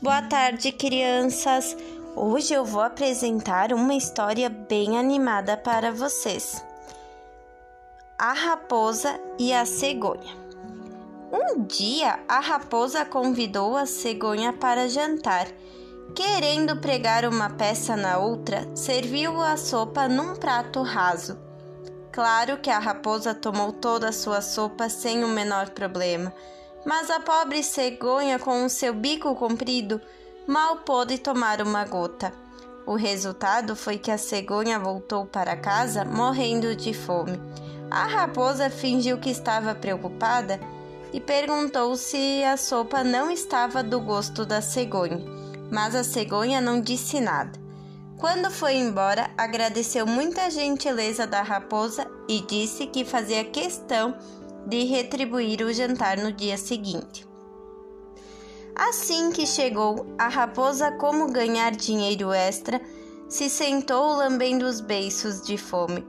Boa tarde, crianças! Hoje eu vou apresentar uma história bem animada para vocês. A Raposa e a Cegonha. Um dia, a raposa convidou a cegonha para jantar. Querendo pregar uma peça na outra, serviu a sopa num prato raso. Claro que a raposa tomou toda a sua sopa sem o menor problema mas a pobre cegonha, com o seu bico comprido, mal pôde tomar uma gota. O resultado foi que a cegonha voltou para casa morrendo de fome. A raposa fingiu que estava preocupada e perguntou se a sopa não estava do gosto da cegonha, mas a cegonha não disse nada. Quando foi embora, agradeceu muita gentileza da raposa e disse que fazia questão de retribuir o jantar no dia seguinte. Assim que chegou, a raposa, como ganhar dinheiro extra, se sentou lambendo os beiços de fome,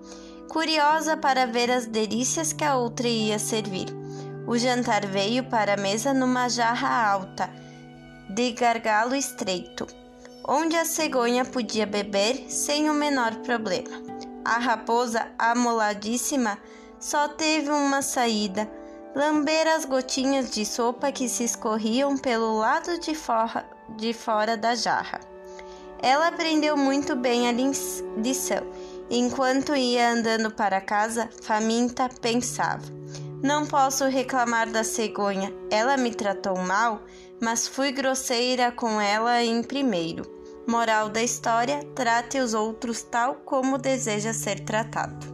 curiosa para ver as delícias que a outra ia servir. O jantar veio para a mesa numa jarra alta, de gargalo estreito, onde a cegonha podia beber sem o menor problema. A raposa, amoladíssima, só teve uma saída: lamber as gotinhas de sopa que se escorriam pelo lado de fora, de fora da jarra. Ela aprendeu muito bem a lição. Enquanto ia andando para casa, faminta pensava: Não posso reclamar da cegonha. Ela me tratou mal, mas fui grosseira com ela em primeiro. Moral da história: trate os outros tal como deseja ser tratado.